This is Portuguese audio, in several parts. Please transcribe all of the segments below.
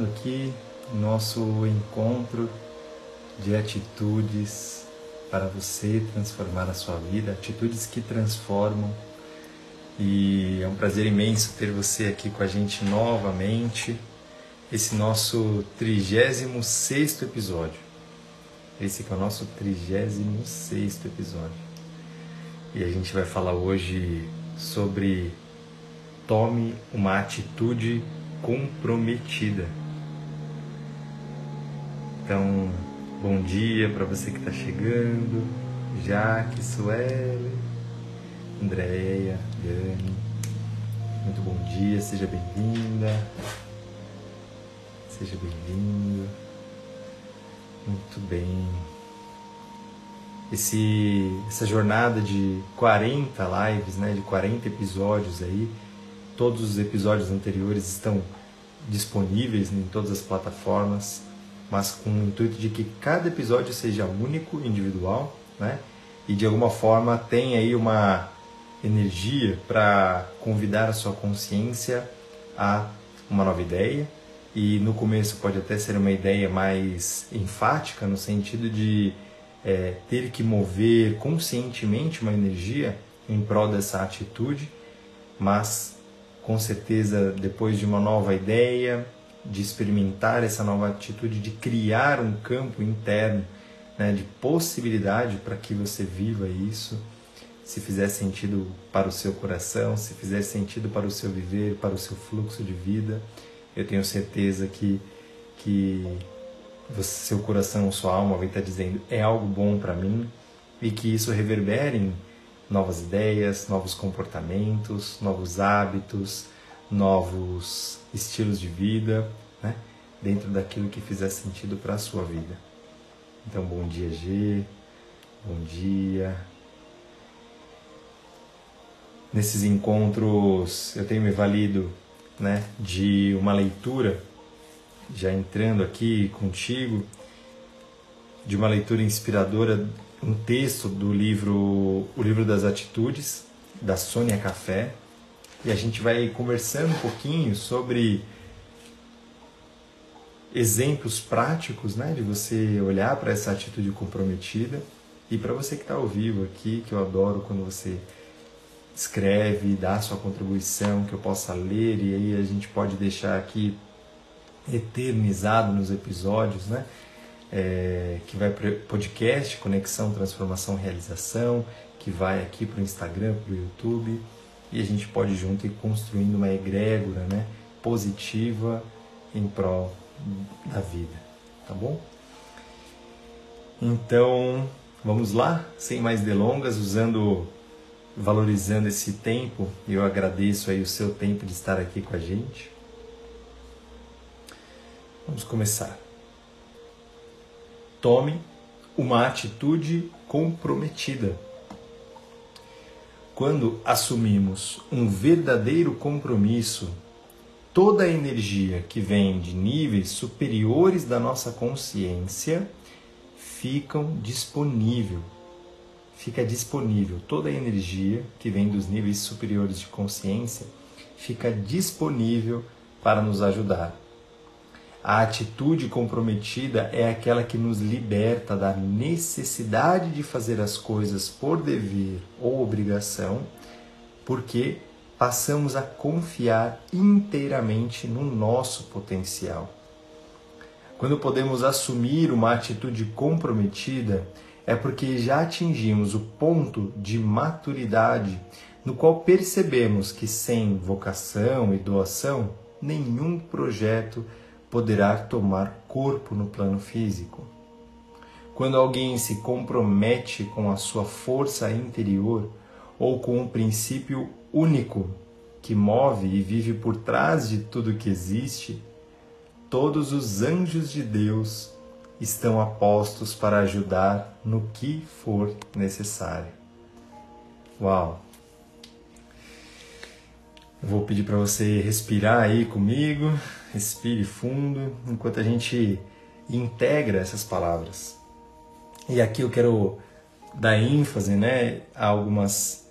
iniciando aqui nosso encontro de atitudes para você transformar a sua vida, atitudes que transformam. E é um prazer imenso ter você aqui com a gente novamente. Esse nosso 36 episódio. Esse que é o nosso 36 episódio. E a gente vai falar hoje sobre tome uma atitude comprometida. Então, bom dia para você que está chegando, Jaque, Sueli, Andréia, Dani. Muito bom dia, seja bem-vinda. Seja bem-vindo. Muito bem. Esse, essa jornada de 40 lives, né, de 40 episódios aí, Todos os episódios anteriores estão disponíveis em todas as plataformas, mas com o intuito de que cada episódio seja único, individual, né? E de alguma forma tenha aí uma energia para convidar a sua consciência a uma nova ideia. E no começo pode até ser uma ideia mais enfática, no sentido de é, ter que mover conscientemente uma energia em prol dessa atitude, mas com certeza depois de uma nova ideia, de experimentar essa nova atitude, de criar um campo interno né, de possibilidade para que você viva isso, se fizer sentido para o seu coração, se fizer sentido para o seu viver, para o seu fluxo de vida, eu tenho certeza que, que você, seu coração, sua alma vai estar dizendo é algo bom para mim e que isso reverbere em novas ideias, novos comportamentos, novos hábitos, novos estilos de vida, né? dentro daquilo que fizer sentido para a sua vida. Então, bom dia, G. Bom dia. Nesses encontros, eu tenho me valido né, de uma leitura, já entrando aqui contigo, de uma leitura inspiradora um texto do livro O Livro das Atitudes, da Sônia Café, e a gente vai conversando um pouquinho sobre exemplos práticos né, de você olhar para essa atitude comprometida. E para você que está ao vivo aqui, que eu adoro quando você escreve, dá sua contribuição, que eu possa ler, e aí a gente pode deixar aqui eternizado nos episódios, né? é, que vai para podcast Conexão, Transformação, Realização, que vai aqui para o Instagram, para o YouTube, e a gente pode junto ir construindo uma egrégora né, positiva em prol da vida, tá bom? Então, vamos lá, sem mais delongas, usando, valorizando esse tempo, eu agradeço aí o seu tempo de estar aqui com a gente. Vamos começar. Tome uma atitude comprometida. Quando assumimos um verdadeiro compromisso, toda a energia que vem de níveis superiores da nossa consciência ficam disponível. Fica disponível toda a energia que vem dos níveis superiores de consciência fica disponível para nos ajudar. A atitude comprometida é aquela que nos liberta da necessidade de fazer as coisas por dever ou obrigação, porque passamos a confiar inteiramente no nosso potencial. Quando podemos assumir uma atitude comprometida, é porque já atingimos o ponto de maturidade no qual percebemos que sem vocação e doação, nenhum projeto poderá tomar corpo no plano físico. Quando alguém se compromete com a sua força interior ou com um princípio único que move e vive por trás de tudo que existe, todos os anjos de Deus estão apostos para ajudar no que for necessário. Uau! Vou pedir para você respirar aí comigo, respire fundo, enquanto a gente integra essas palavras. E aqui eu quero dar ênfase, né, a algumas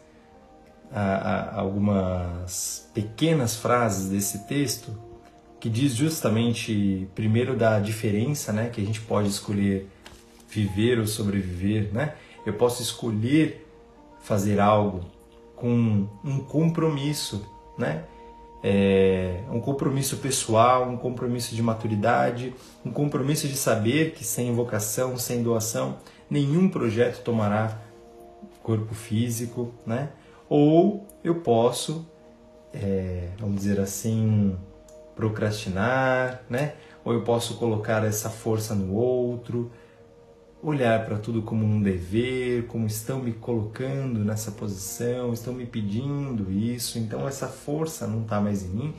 a, a, algumas pequenas frases desse texto que diz justamente primeiro da diferença, né, que a gente pode escolher viver ou sobreviver, né? Eu posso escolher fazer algo com um compromisso, né? É, um compromisso pessoal, um compromisso de maturidade, um compromisso de saber que sem vocação, sem doação, nenhum projeto tomará corpo físico, né? Ou eu posso, é, vamos dizer assim, procrastinar, né? Ou eu posso colocar essa força no outro, olhar para tudo como um dever, como estão me colocando nessa posição, estão me pedindo isso, então essa força não está mais em mim,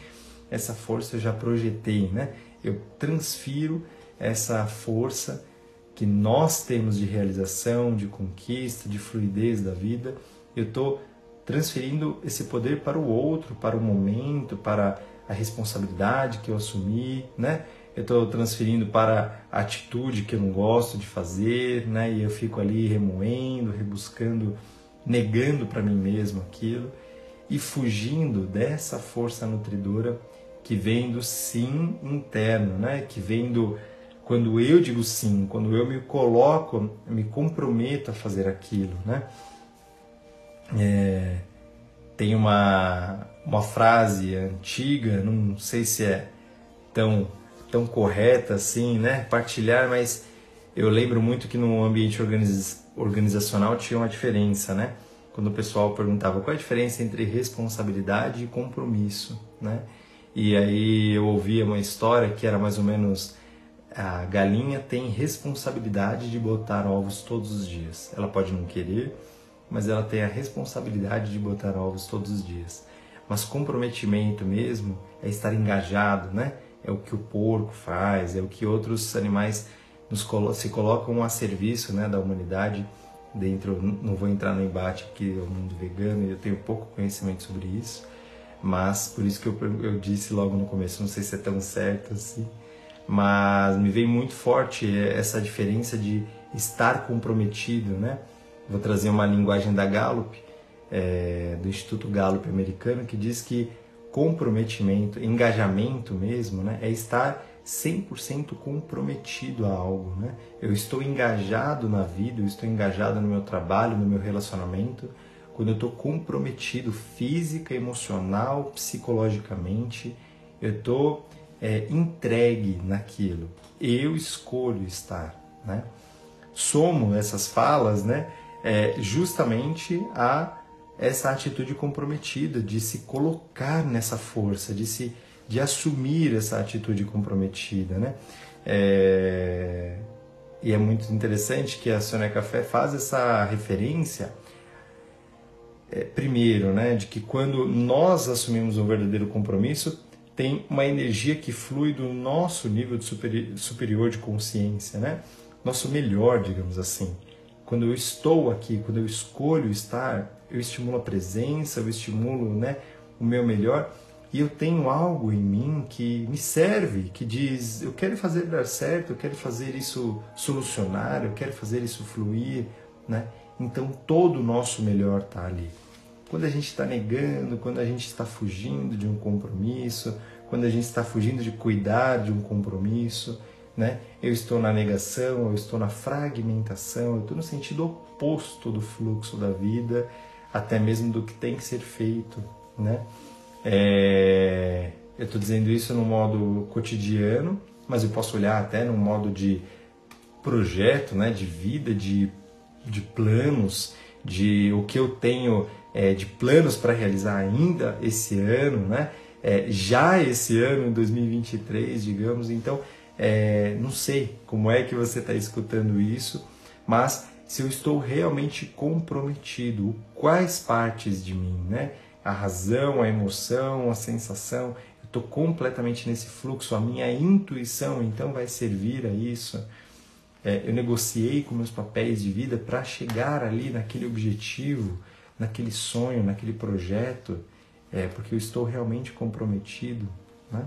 essa força eu já projetei, né? Eu transfiro essa força que nós temos de realização, de conquista, de fluidez da vida, eu estou transferindo esse poder para o outro, para o momento, para a responsabilidade que eu assumi, né? Eu estou transferindo para atitude que eu não gosto de fazer, né? E eu fico ali remoendo, rebuscando, negando para mim mesmo aquilo e fugindo dessa força nutridora que vem do sim interno, né? Que vem do quando eu digo sim, quando eu me coloco, me comprometo a fazer aquilo, né? É, tem uma uma frase antiga, não sei se é tão tão correta assim, né? Partilhar, mas eu lembro muito que no ambiente organizacional tinha uma diferença, né? Quando o pessoal perguntava qual é a diferença entre responsabilidade e compromisso, né? E aí eu ouvia uma história que era mais ou menos a galinha tem responsabilidade de botar ovos todos os dias. Ela pode não querer, mas ela tem a responsabilidade de botar ovos todos os dias. Mas comprometimento mesmo é estar engajado, né? É o que o porco faz, é o que outros animais nos se colocam a serviço né, da humanidade. Dentro, não vou entrar no embate aqui ao mundo vegano, eu tenho pouco conhecimento sobre isso, mas por isso que eu, eu disse logo no começo, não sei se é tão certo assim, mas me vem muito forte essa diferença de estar comprometido, né? Vou trazer uma linguagem da Gallup, é, do Instituto Gallup americano, que diz que comprometimento, engajamento mesmo, né? É estar 100% comprometido a algo, né? Eu estou engajado na vida, eu estou engajado no meu trabalho, no meu relacionamento, quando eu estou comprometido física, emocional, psicologicamente, eu estou é, entregue naquilo. Eu escolho estar, né? Somo essas falas, né? É, justamente a essa atitude comprometida de se colocar nessa força, de se de assumir essa atitude comprometida, né? É... E é muito interessante que a Sônia Café faz essa referência, é, primeiro, né, de que quando nós assumimos um verdadeiro compromisso, tem uma energia que flui do nosso nível de superi superior de consciência, né? Nosso melhor, digamos assim. Quando eu estou aqui, quando eu escolho estar, eu estimulo a presença, eu estimulo né, o meu melhor e eu tenho algo em mim que me serve, que diz: eu quero fazer dar certo, eu quero fazer isso solucionar, eu quero fazer isso fluir. Né? Então todo o nosso melhor está ali. Quando a gente está negando, quando a gente está fugindo de um compromisso, quando a gente está fugindo de cuidar de um compromisso, né? Eu estou na negação, eu estou na fragmentação, eu estou no sentido oposto do fluxo da vida, até mesmo do que tem que ser feito, né? É... Eu estou dizendo isso no modo cotidiano, mas eu posso olhar até no modo de projeto, né? De vida, de, de planos, de o que eu tenho é, de planos para realizar ainda esse ano, né? É, já esse ano, em 2023, digamos. Então, é, não sei como é que você está escutando isso, mas se eu estou realmente comprometido, quais partes de mim, né? A razão, a emoção, a sensação, eu estou completamente nesse fluxo, a minha intuição então vai servir a isso. É, eu negociei com meus papéis de vida para chegar ali naquele objetivo, naquele sonho, naquele projeto, é, porque eu estou realmente comprometido, né?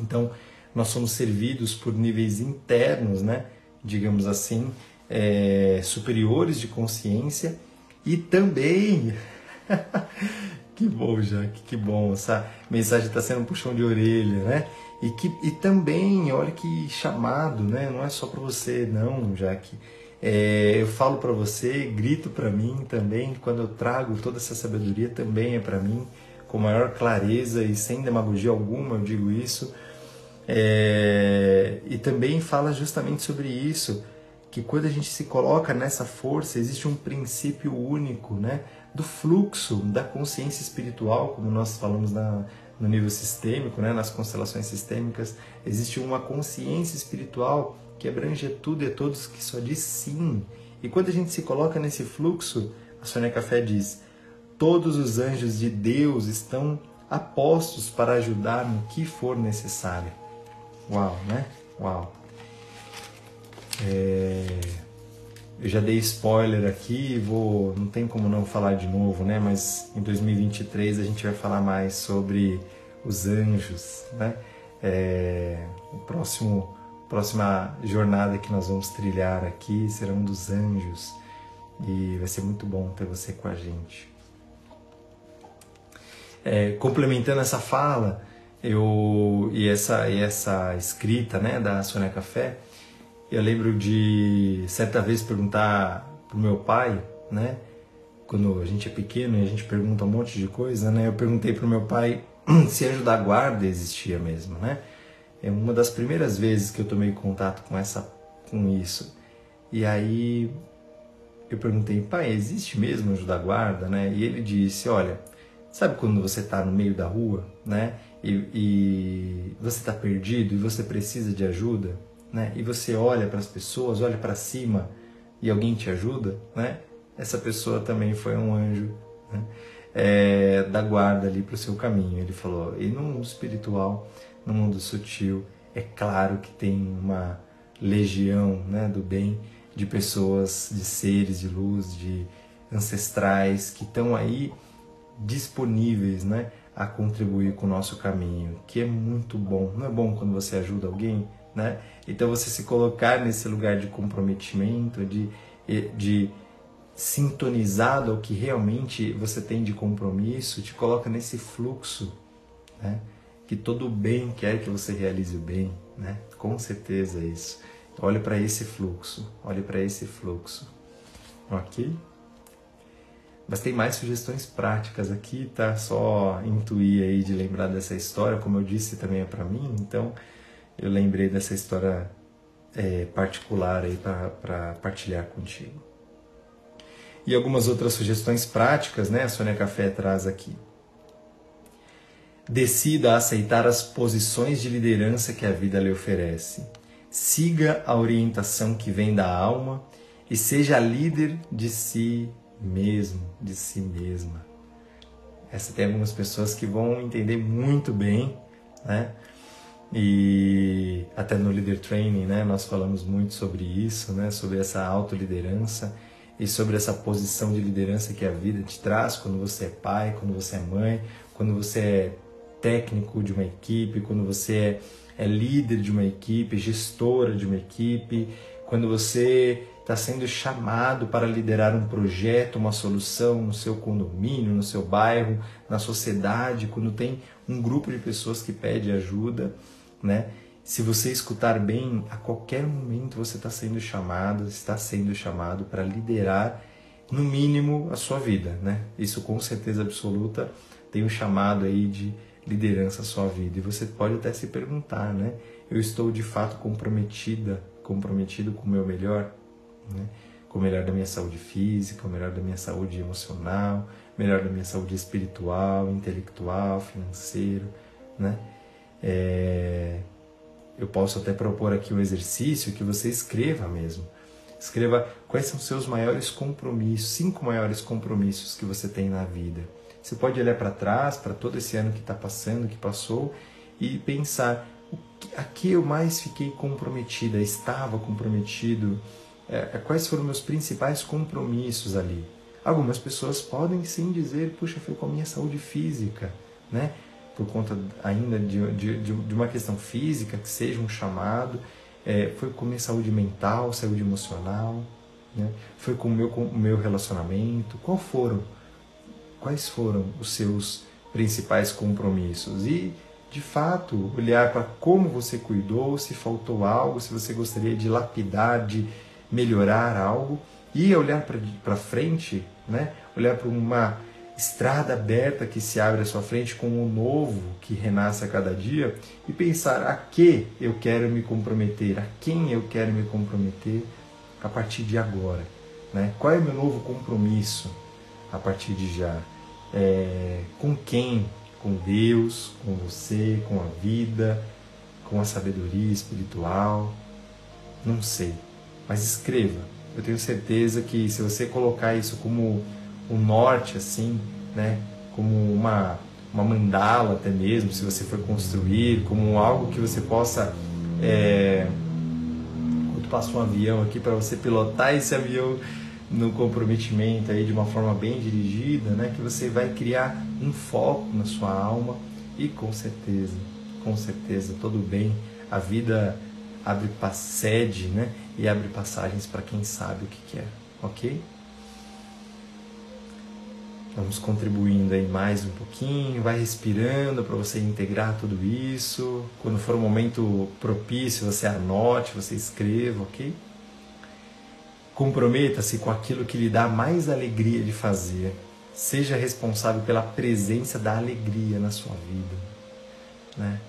Então, nós somos servidos por níveis internos, né, digamos assim, é, superiores de consciência e também que bom, Jaque, que bom. Essa mensagem está sendo um puxão de orelha, né? E, que, e também, olha que chamado, né? Não é só para você, não, Jaque. É, eu falo para você, grito para mim também, quando eu trago toda essa sabedoria, também é para mim, com maior clareza e sem demagogia alguma, eu digo isso. É, e também fala justamente sobre isso, que quando a gente se coloca nessa força, existe um princípio único, né? Do fluxo da consciência espiritual, como nós falamos na, no nível sistêmico, né? nas constelações sistêmicas, existe uma consciência espiritual que abrange tudo e todos, que só diz sim. E quando a gente se coloca nesse fluxo, a Sônia Café diz: todos os anjos de Deus estão apostos para ajudar no que for necessário. Uau, né? Uau. É... Eu já dei spoiler aqui, vou, não tem como não falar de novo, né? Mas em 2023 a gente vai falar mais sobre os anjos, né? É... O próximo próxima jornada que nós vamos trilhar aqui será um dos anjos e vai ser muito bom ter você com a gente. É, complementando essa fala eu e essa e essa escrita né da Sônia Café eu lembro de certa vez perguntar pro meu pai, né? Quando a gente é pequeno e a gente pergunta um monte de coisa, né? Eu perguntei pro meu pai se anjo da guarda existia mesmo, né? É uma das primeiras vezes que eu tomei contato com essa com isso. E aí eu perguntei, pai, existe mesmo anjo da guarda, né? E ele disse, olha, sabe quando você está no meio da rua, né? E, e você está perdido e você precisa de ajuda? né, e você olha para as pessoas, olha para cima e alguém te ajuda, né, essa pessoa também foi um anjo né, é, da guarda ali para o seu caminho. Ele falou, e no mundo espiritual, no mundo sutil, é claro que tem uma legião né, do bem de pessoas, de seres de luz, de ancestrais que estão aí disponíveis né, a contribuir com o nosso caminho, que é muito bom. Não é bom quando você ajuda alguém? né? Então você se colocar nesse lugar de comprometimento, de, de sintonizado ao que realmente você tem de compromisso, te coloca nesse fluxo, né? Que todo bem quer que você realize o bem, né? Com certeza é isso. Olhe para esse fluxo, olhe para esse fluxo, ok? Mas tem mais sugestões práticas aqui, tá? Só intuir aí de lembrar dessa história, como eu disse também é para mim, então eu lembrei dessa história é, particular aí para partilhar contigo. E algumas outras sugestões práticas, né? A Sônia Café traz aqui. Decida aceitar as posições de liderança que a vida lhe oferece. Siga a orientação que vem da alma e seja líder de si mesmo, de si mesma. Essa tem algumas pessoas que vão entender muito bem, né? E até no Leader Training, né, nós falamos muito sobre isso, né, sobre essa autoliderança e sobre essa posição de liderança que a vida te traz quando você é pai, quando você é mãe, quando você é técnico de uma equipe, quando você é, é líder de uma equipe, gestora de uma equipe, quando você está sendo chamado para liderar um projeto, uma solução no seu condomínio, no seu bairro, na sociedade, quando tem um grupo de pessoas que pede ajuda né? Se você escutar bem, a qualquer momento você está sendo chamado, está sendo chamado para liderar, no mínimo, a sua vida, né? Isso com certeza absoluta tem um chamado aí de liderança à sua vida. E você pode até se perguntar, né? Eu estou de fato comprometida, comprometido com o meu melhor, né? Com o melhor da minha saúde física, o melhor da minha saúde emocional, o melhor da minha saúde espiritual, intelectual, financeiro, né? É, eu posso até propor aqui um exercício que você escreva mesmo. Escreva quais são os seus maiores compromissos, cinco maiores compromissos que você tem na vida. Você pode olhar para trás, para todo esse ano que está passando, que passou, e pensar a que eu mais fiquei comprometida, estava comprometido, é, é, quais foram meus principais compromissos ali. Algumas pessoas podem sim dizer, puxa, foi com a minha saúde física, né? por conta ainda de, de, de uma questão física, que seja um chamado, é, foi com minha saúde mental, saúde emocional, né? foi com o meu, com meu relacionamento, qual foram, quais foram os seus principais compromissos e de fato olhar para como você cuidou, se faltou algo, se você gostaria de lapidar, de melhorar algo e olhar para frente, né? olhar para uma estrada aberta que se abre à sua frente com o um novo que renasce a cada dia e pensar a que eu quero me comprometer, a quem eu quero me comprometer a partir de agora. Né? Qual é o meu novo compromisso a partir de já? É, com quem? Com Deus, com você, com a vida, com a sabedoria espiritual? Não sei. Mas escreva. Eu tenho certeza que se você colocar isso como o norte, assim, né? Como uma, uma mandala até mesmo, se você for construir, como algo que você possa. É... Quando passa um avião aqui, para você pilotar esse avião no comprometimento aí de uma forma bem dirigida, né? Que você vai criar um foco na sua alma e com certeza, com certeza, todo bem, a vida abre sede, né? E abre passagens para quem sabe o que quer, ok? Vamos contribuindo aí mais um pouquinho, vai respirando para você integrar tudo isso. Quando for um momento propício, você anote, você escreva, ok? Comprometa-se com aquilo que lhe dá mais alegria de fazer. Seja responsável pela presença da alegria na sua vida. Né?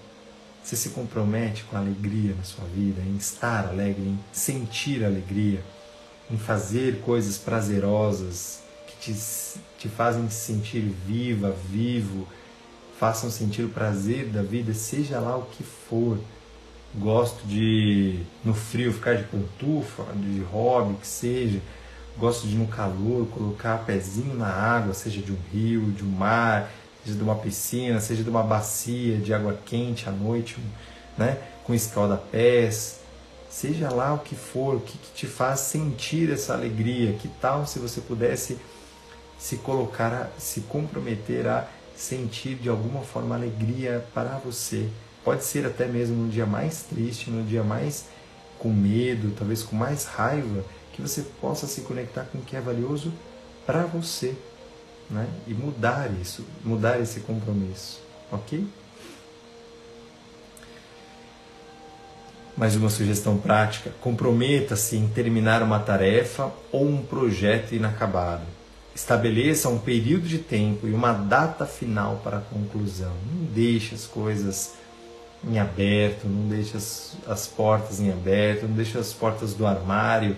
Você se compromete com a alegria na sua vida, em estar alegre, em sentir alegria, em fazer coisas prazerosas que te te fazem se sentir viva, vivo, façam sentir o prazer da vida, seja lá o que for. Gosto de, no frio, ficar de pantufa, de hobby, que seja. Gosto de, no calor, colocar pezinho na água, seja de um rio, de um mar, seja de uma piscina, seja de uma bacia de água quente à noite, né? com escalda-pés. Seja lá o que for, o que, que te faz sentir essa alegria. Que tal se você pudesse se colocar, a, se comprometer a sentir de alguma forma alegria para você. Pode ser até mesmo no dia mais triste, no dia mais com medo, talvez com mais raiva, que você possa se conectar com o que é valioso para você, né? E mudar isso, mudar esse compromisso, ok? Mais uma sugestão prática: comprometa-se em terminar uma tarefa ou um projeto inacabado. Estabeleça um período de tempo e uma data final para a conclusão. Não deixe as coisas em aberto, não deixe as, as portas em aberto, não deixe as portas do armário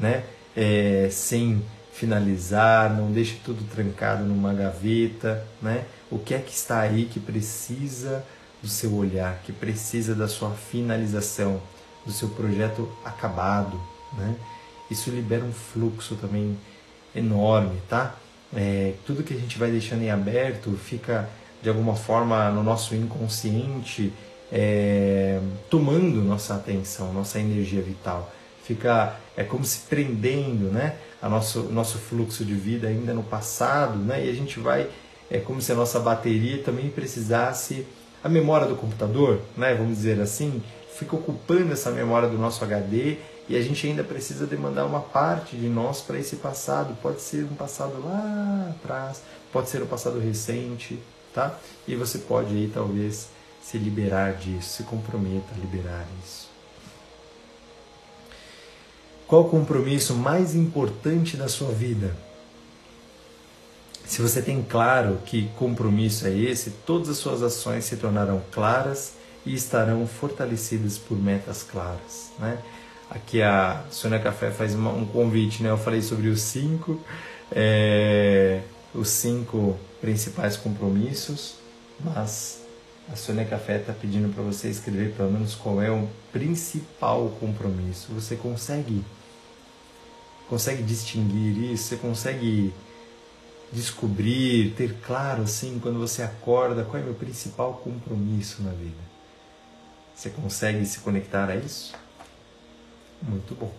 né, é, sem finalizar, não deixe tudo trancado numa gaveta. Né? O que é que está aí que precisa do seu olhar, que precisa da sua finalização, do seu projeto acabado. Né? Isso libera um fluxo também enorme, tá? É, tudo que a gente vai deixando em aberto fica de alguma forma no nosso inconsciente é, tomando nossa atenção, nossa energia vital. Fica é como se prendendo, né? A nosso nosso fluxo de vida ainda no passado, né? E a gente vai é como se a nossa bateria também precisasse a memória do computador, né? Vamos dizer assim, fica ocupando essa memória do nosso HD e a gente ainda precisa demandar uma parte de nós para esse passado. Pode ser um passado lá atrás, pode ser um passado recente, tá? E você pode aí talvez se liberar disso, se comprometa a liberar isso. Qual o compromisso mais importante da sua vida? Se você tem claro que compromisso é esse, todas as suas ações se tornarão claras e estarão fortalecidas por metas claras, né? Aqui a Sônia Café faz uma, um convite, né? Eu falei sobre os cinco, é, os cinco principais compromissos, mas a Sônia Café está pedindo para você escrever pelo menos qual é o principal compromisso. Você consegue consegue distinguir isso? Você consegue descobrir, ter claro assim, quando você acorda, qual é o meu principal compromisso na vida? Você consegue se conectar a isso? Muito bom.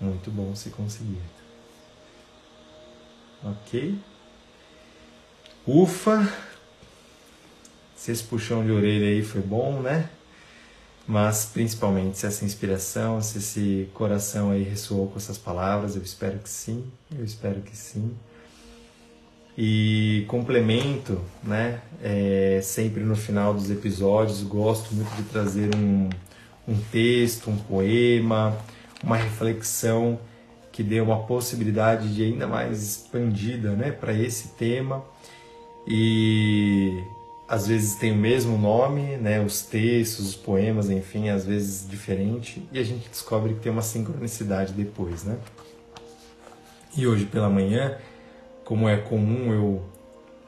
Muito bom se conseguir. Ok? Ufa! Se esse puxão de orelha aí foi bom, né? Mas principalmente se essa inspiração, se esse coração aí ressoou com essas palavras, eu espero que sim, eu espero que sim. e complemento, né? É, sempre no final dos episódios, gosto muito de trazer um, um texto, um poema, uma reflexão que dê uma possibilidade de ainda mais expandida, né, para esse tema. E às vezes tem o mesmo nome, né, os textos, os poemas, enfim, às vezes diferente, e a gente descobre que tem uma sincronicidade depois, né? E hoje pela manhã como é comum eu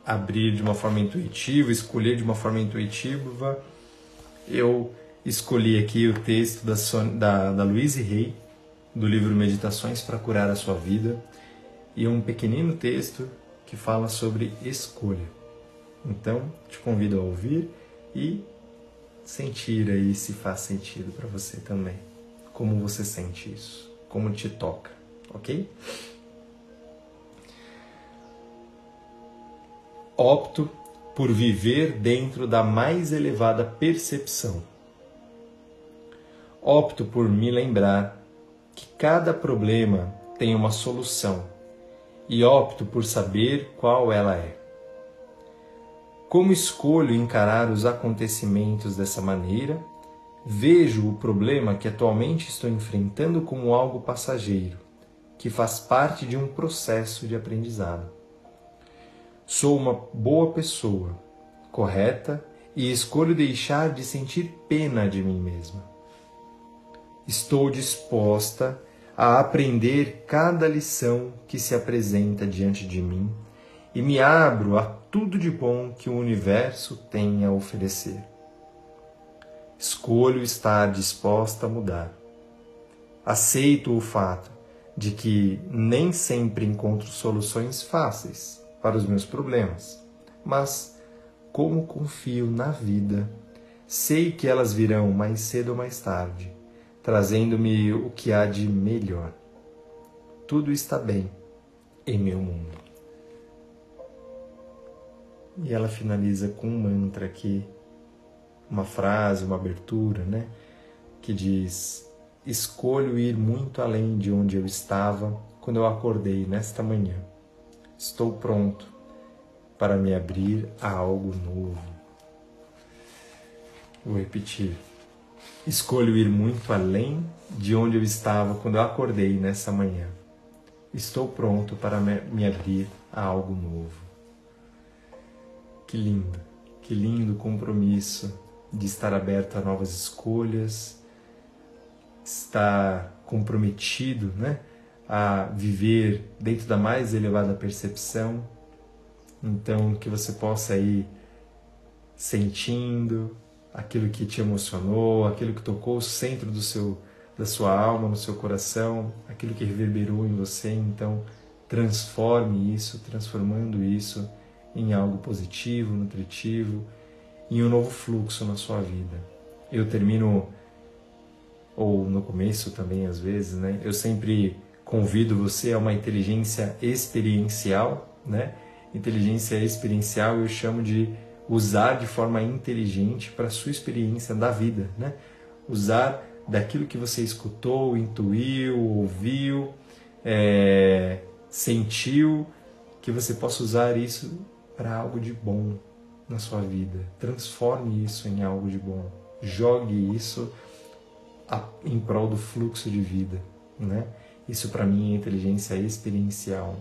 abrir de uma forma intuitiva, escolher de uma forma intuitiva, eu escolhi aqui o texto da, Son da, da Louise do livro Meditações para Curar a Sua Vida, e um pequenino texto que fala sobre escolha. Então, te convido a ouvir e sentir aí se faz sentido para você também. Como você sente isso? Como te toca, ok? opto por viver dentro da mais elevada percepção. Opto por me lembrar que cada problema tem uma solução e opto por saber qual ela é. Como escolho encarar os acontecimentos dessa maneira, vejo o problema que atualmente estou enfrentando como algo passageiro, que faz parte de um processo de aprendizado. Sou uma boa pessoa, correta e escolho deixar de sentir pena de mim mesma. Estou disposta a aprender cada lição que se apresenta diante de mim e me abro a tudo de bom que o universo tem a oferecer. Escolho estar disposta a mudar. Aceito o fato de que nem sempre encontro soluções fáceis para os meus problemas, mas como confio na vida, sei que elas virão mais cedo ou mais tarde, trazendo-me o que há de melhor. Tudo está bem em meu mundo. E ela finaliza com um mantra aqui, uma frase, uma abertura, né? Que diz: Escolho ir muito além de onde eu estava quando eu acordei nesta manhã. Estou pronto para me abrir a algo novo. Vou repetir. Escolho ir muito além de onde eu estava quando eu acordei nessa manhã. Estou pronto para me abrir a algo novo. Que lindo, que lindo compromisso de estar aberto a novas escolhas, estar comprometido, né? a viver dentro da mais elevada percepção. Então, que você possa ir sentindo aquilo que te emocionou, aquilo que tocou o centro do seu da sua alma, no seu coração, aquilo que reverberou em você, então transforme isso, transformando isso em algo positivo, nutritivo, em um novo fluxo na sua vida. Eu termino ou no começo também às vezes, né? Eu sempre convido você a uma inteligência experiencial, né? Inteligência experiencial eu chamo de usar de forma inteligente para a sua experiência da vida, né? Usar daquilo que você escutou, intuiu, ouviu, é, sentiu, que você possa usar isso para algo de bom na sua vida. Transforme isso em algo de bom. Jogue isso em prol do fluxo de vida, né? Isso para mim é inteligência experiencial.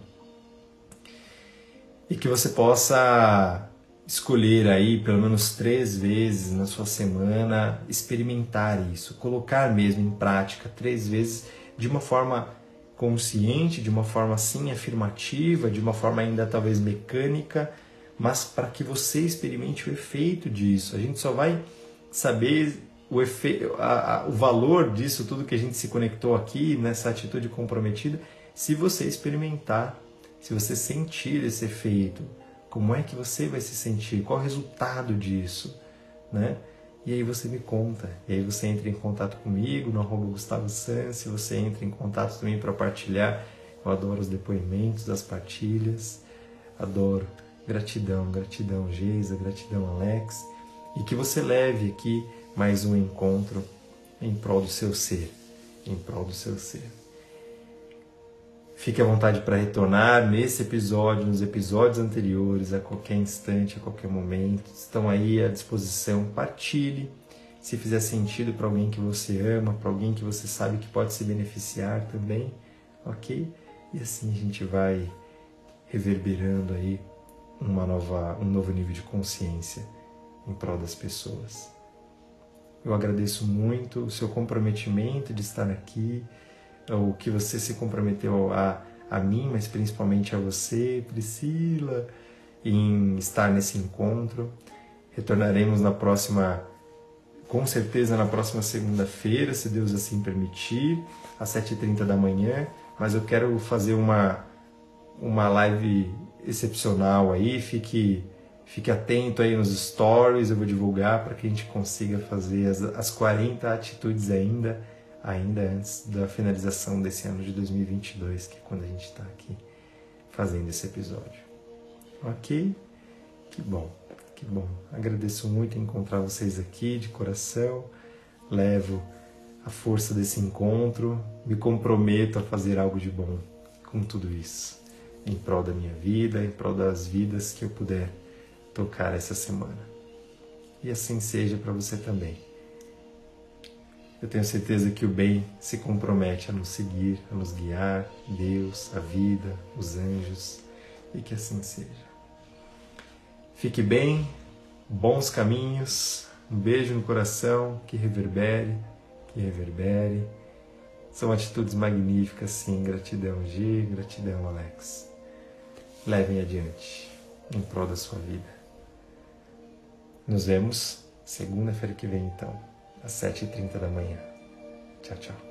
E que você possa escolher aí pelo menos três vezes na sua semana experimentar isso, colocar mesmo em prática três vezes de uma forma consciente, de uma forma sim afirmativa, de uma forma ainda talvez mecânica, mas para que você experimente o efeito disso. A gente só vai saber o, efe... a, a, o valor disso, tudo que a gente se conectou aqui, nessa atitude comprometida, se você experimentar, se você sentir esse efeito, como é que você vai se sentir, qual o resultado disso, né? E aí você me conta, e aí você entra em contato comigo no arroba Gustavo Sansi, você entra em contato também para partilhar, eu adoro os depoimentos, as partilhas, adoro. Gratidão, gratidão Geisa, gratidão Alex, e que você leve aqui mais um encontro em prol do seu ser, em prol do seu ser. Fique à vontade para retornar nesse episódio, nos episódios anteriores, a qualquer instante, a qualquer momento. Estão aí à disposição. Partilhe se fizer sentido para alguém que você ama, para alguém que você sabe que pode se beneficiar também, ok? E assim a gente vai reverberando aí uma nova, um novo nível de consciência em prol das pessoas. Eu agradeço muito o seu comprometimento de estar aqui, o que você se comprometeu a, a mim, mas principalmente a você, Priscila, em estar nesse encontro. Retornaremos na próxima, com certeza na próxima segunda-feira, se Deus assim permitir, às 7h30 da manhã. Mas eu quero fazer uma, uma live excepcional aí, fique Fique atento aí nos stories, eu vou divulgar para que a gente consiga fazer as, as 40 atitudes ainda, ainda antes da finalização desse ano de 2022, que é quando a gente está aqui fazendo esse episódio. Ok? Que bom, que bom. Agradeço muito encontrar vocês aqui de coração. Levo a força desse encontro, me comprometo a fazer algo de bom com tudo isso, em prol da minha vida, em prol das vidas que eu puder tocar essa semana. E assim seja para você também. Eu tenho certeza que o bem se compromete a nos seguir, a nos guiar, Deus, a vida, os anjos, e que assim seja. Fique bem, bons caminhos, um beijo no coração, que reverbere, que reverbere. São atitudes magníficas, sim. Gratidão, G, gratidão, Alex. Levem adiante em prol da sua vida. Nos vemos segunda-feira que vem, então, às 7h30 da manhã. Tchau, tchau.